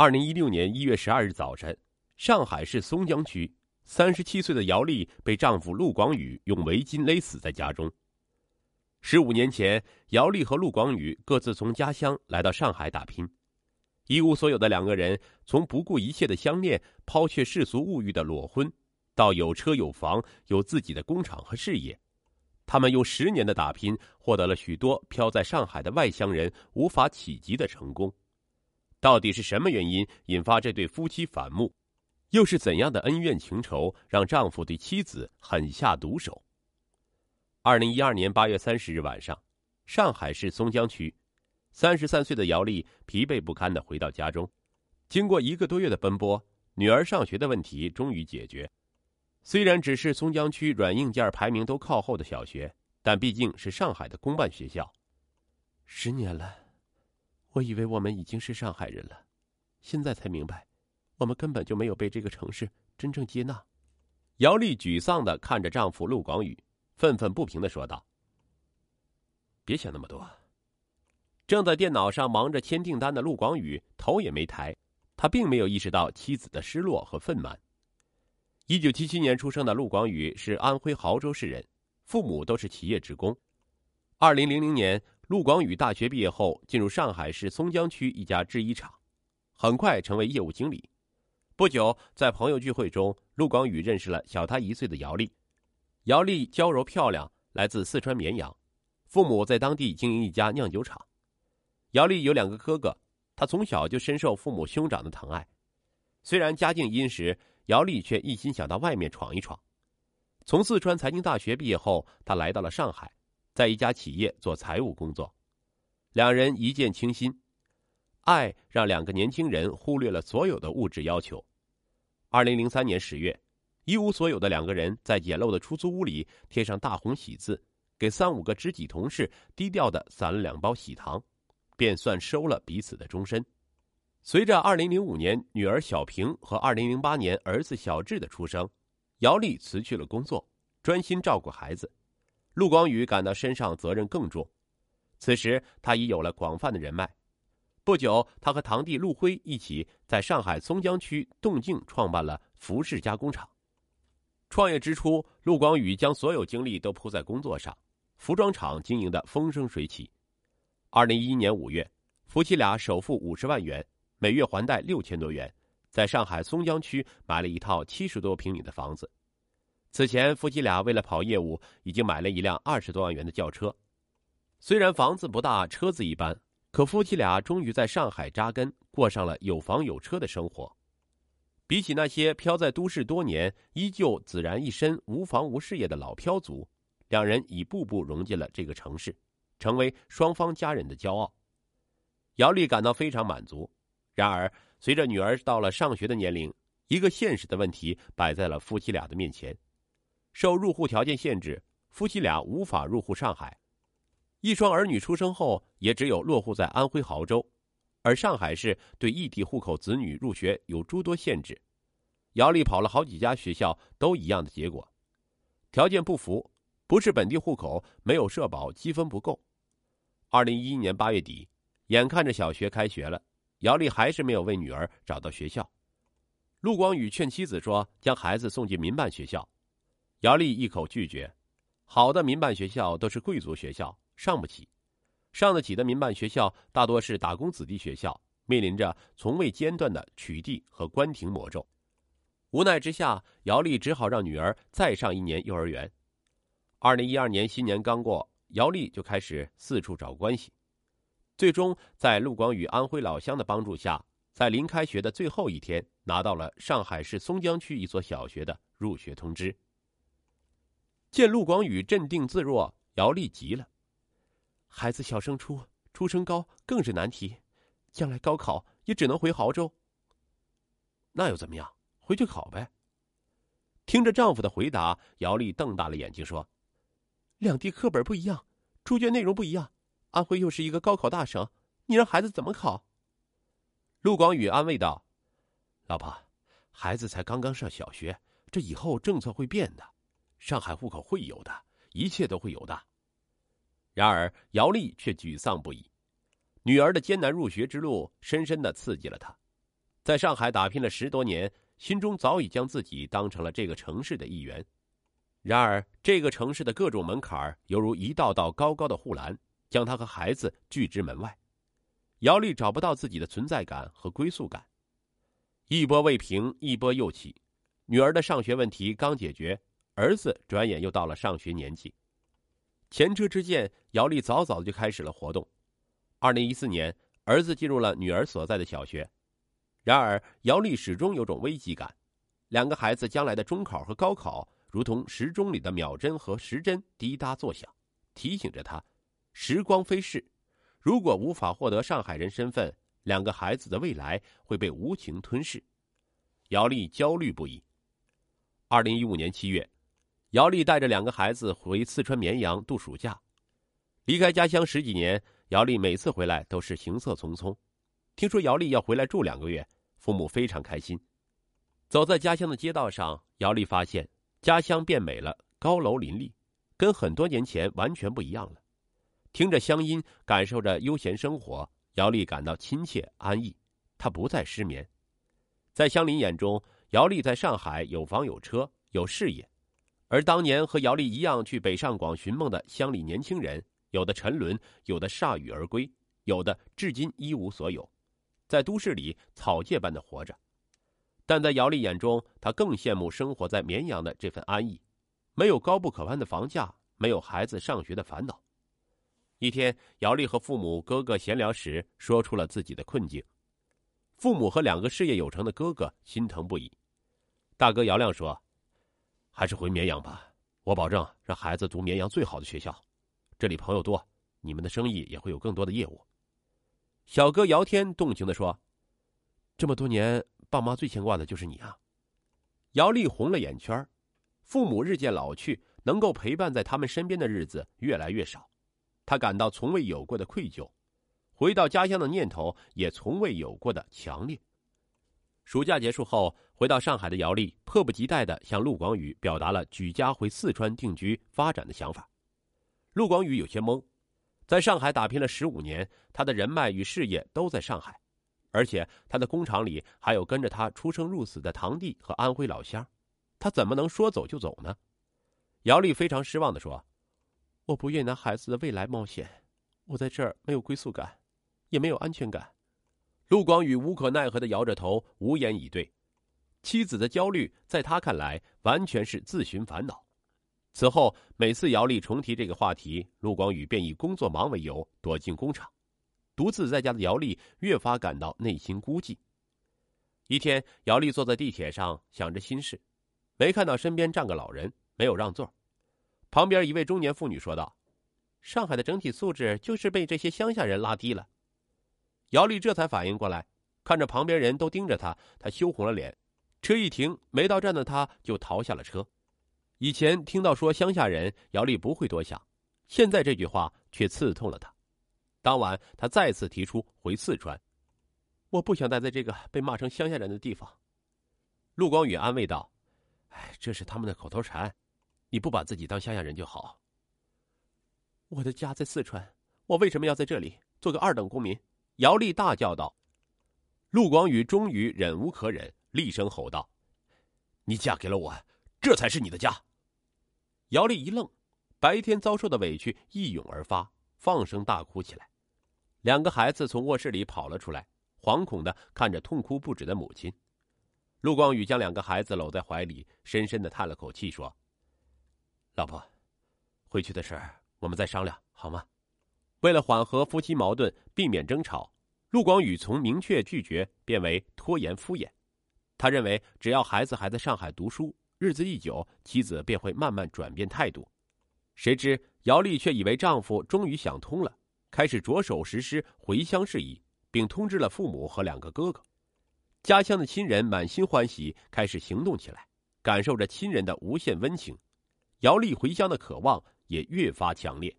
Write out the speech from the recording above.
二零一六年一月十二日早晨，上海市松江区三十七岁的姚丽被丈夫陆广宇用围巾勒死在家中。十五年前，姚丽和陆广宇各自从家乡来到上海打拼，一无所有的两个人，从不顾一切的相恋、抛却世俗物欲的裸婚，到有车有房、有自己的工厂和事业，他们用十年的打拼，获得了许多飘在上海的外乡人无法企及的成功。到底是什么原因引发这对夫妻反目？又是怎样的恩怨情仇让丈夫对妻子狠下毒手？二零一二年八月三十日晚上，上海市松江区，三十三岁的姚丽疲惫不堪的回到家中。经过一个多月的奔波，女儿上学的问题终于解决。虽然只是松江区软硬件排名都靠后的小学，但毕竟是上海的公办学校。十年了。我以为我们已经是上海人了，现在才明白，我们根本就没有被这个城市真正接纳。姚丽沮丧的看着丈夫陆广宇，愤愤不平的说道：“别想那么多。”正在电脑上忙着签订单的陆广宇头也没抬，他并没有意识到妻子的失落和愤懑。一九七七年出生的陆广宇是安徽亳州市人，父母都是企业职工。二零零零年。陆广宇大学毕业后，进入上海市松江区一家制衣厂，很快成为业务经理。不久，在朋友聚会中，陆广宇认识了小他一岁的姚丽。姚丽娇柔漂亮，来自四川绵阳，父母在当地经营一家酿酒厂。姚丽有两个哥哥，她从小就深受父母兄长的疼爱。虽然家境殷实，姚丽却一心想到外面闯一闯。从四川财经大学毕业后，她来到了上海。在一家企业做财务工作，两人一见倾心，爱让两个年轻人忽略了所有的物质要求。二零零三年十月，一无所有的两个人在简陋的出租屋里贴上大红喜字，给三五个知己同事低调的散了两包喜糖，便算收了彼此的终身。随着二零零五年女儿小平和二零零八年儿子小智的出生，姚丽辞去了工作，专心照顾孩子。陆光宇感到身上责任更重，此时他已有了广泛的人脉。不久，他和堂弟陆辉一起在上海松江区洞泾创办了服饰加工厂。创业之初，陆广宇将所有精力都扑在工作上，服装厂经营的风生水起。二零一一年五月，夫妻俩首付五十万元，每月还贷六千多元，在上海松江区买了一套七十多平米的房子。此前，夫妻俩为了跑业务，已经买了一辆二十多万元的轿车。虽然房子不大，车子一般，可夫妻俩终于在上海扎根，过上了有房有车的生活。比起那些漂在都市多年、依旧孑然一身、无房无事业的老漂族，两人已步步融进了这个城市，成为双方家人的骄傲。姚丽感到非常满足。然而，随着女儿到了上学的年龄，一个现实的问题摆在了夫妻俩的面前。受入户条件限制，夫妻俩无法入户上海。一双儿女出生后，也只有落户在安徽亳州，而上海市对异地户口子女入学有诸多限制。姚丽跑了好几家学校，都一样的结果，条件不符，不是本地户口，没有社保，积分不够。二零一一年八月底，眼看着小学开学了，姚丽还是没有为女儿找到学校。陆光宇劝妻子说：“将孩子送进民办学校。”姚丽一口拒绝，好的民办学校都是贵族学校，上不起；上得起的民办学校大多是打工子弟学校，面临着从未间断的取缔和关停魔咒。无奈之下，姚丽只好让女儿再上一年幼儿园。二零一二年新年刚过，姚丽就开始四处找关系，最终在陆广宇安徽老乡的帮助下，在临开学的最后一天，拿到了上海市松江区一所小学的入学通知。见陆广宇镇定自若，姚丽急了。孩子小升初，初升高更是难题，将来高考也只能回亳州。那又怎么样？回去考呗。听着丈夫的回答，姚丽瞪大了眼睛说：“两地课本不一样，出卷内容不一样，安徽又是一个高考大省，你让孩子怎么考？”陆广宇安慰道：“老婆，孩子才刚刚上小学，这以后政策会变的。”上海户口会有的，一切都会有的。然而，姚丽却沮丧不已。女儿的艰难入学之路，深深的刺激了她。在上海打拼了十多年，心中早已将自己当成了这个城市的一员。然而，这个城市的各种门槛犹如一道道高高的护栏，将她和孩子拒之门外。姚丽找不到自己的存在感和归宿感。一波未平，一波又起。女儿的上学问题刚解决，儿子转眼又到了上学年纪。前车之鉴，姚丽早早就开始了活动。二零一四年，儿子进入了女儿所在的小学。然而，姚丽始终有种危机感。两个孩子将来的中考和高考，如同时钟里的秒针和时针滴答作响，提醒着他：时光飞逝。如果无法获得上海人身份，两个孩子的未来会被无情吞噬。姚丽焦虑不已。二零一五年七月，姚丽带着两个孩子回四川绵阳度暑假。离开家乡十几年，姚丽每次回来都是行色匆匆。听说姚丽要回来住两个月。父母非常开心，走在家乡的街道上，姚丽发现家乡变美了，高楼林立，跟很多年前完全不一样了。听着乡音，感受着悠闲生活，姚丽感到亲切安逸。她不再失眠。在乡邻眼中，姚丽在上海有房有车有事业，而当年和姚丽一样去北上广寻梦的乡里年轻人，有的沉沦，有的铩羽而归，有的至今一无所有。在都市里草芥般的活着，但在姚丽眼中，她更羡慕生活在绵阳的这份安逸，没有高不可攀的房价，没有孩子上学的烦恼。一天，姚丽和父母、哥哥闲聊时，说出了自己的困境。父母和两个事业有成的哥哥心疼不已。大哥姚亮说：“还是回绵阳吧，我保证让孩子读绵阳最好的学校，这里朋友多，你们的生意也会有更多的业务。”小哥姚天动情的说：“这么多年，爸妈最牵挂的就是你啊。”姚丽红了眼圈父母日渐老去，能够陪伴在他们身边的日子越来越少，她感到从未有过的愧疚，回到家乡的念头也从未有过的强烈。暑假结束后，回到上海的姚丽迫不及待的向陆广宇表达了举家回四川定居发展的想法。陆广宇有些懵。在上海打拼了十五年，他的人脉与事业都在上海，而且他的工厂里还有跟着他出生入死的堂弟和安徽老乡，他怎么能说走就走呢？姚丽非常失望的说：“我不愿拿孩子的未来冒险，我在这儿没有归宿感，也没有安全感。”陆广宇无可奈何的摇着头，无言以对。妻子的焦虑，在他看来完全是自寻烦恼。此后，每次姚丽重提这个话题，陆广宇便以工作忙为由躲进工厂。独自在家的姚丽越发感到内心孤寂。一天，姚丽坐在地铁上，想着心事，没看到身边站个老人，没有让座。旁边一位中年妇女说道：“上海的整体素质就是被这些乡下人拉低了。”姚丽这才反应过来，看着旁边人都盯着他，他羞红了脸。车一停，没到站的他就逃下了车。以前听到说乡下人，姚丽不会多想，现在这句话却刺痛了他。当晚，他再次提出回四川。我不想待在这个被骂成乡下人的地方。陆光宇安慰道：“哎，这是他们的口头禅，你不把自己当乡下人就好。”我的家在四川，我为什么要在这里做个二等公民？姚丽大叫道。陆广宇终于忍无可忍，厉声吼道：“你嫁给了我，这才是你的家。”姚丽一愣，白天遭受的委屈一涌而发，放声大哭起来。两个孩子从卧室里跑了出来，惶恐的看着痛哭不止的母亲。陆光宇将两个孩子搂在怀里，深深的叹了口气，说：“老婆，回去的事我们再商量，好吗？”为了缓和夫妻矛盾，避免争吵，陆广宇从明确拒绝变为拖延敷衍。他认为，只要孩子还在上海读书。日子一久，妻子便会慢慢转变态度。谁知姚丽却以为丈夫终于想通了，开始着手实施回乡事宜，并通知了父母和两个哥哥。家乡的亲人满心欢喜，开始行动起来，感受着亲人的无限温情。姚丽回乡的渴望也越发强烈。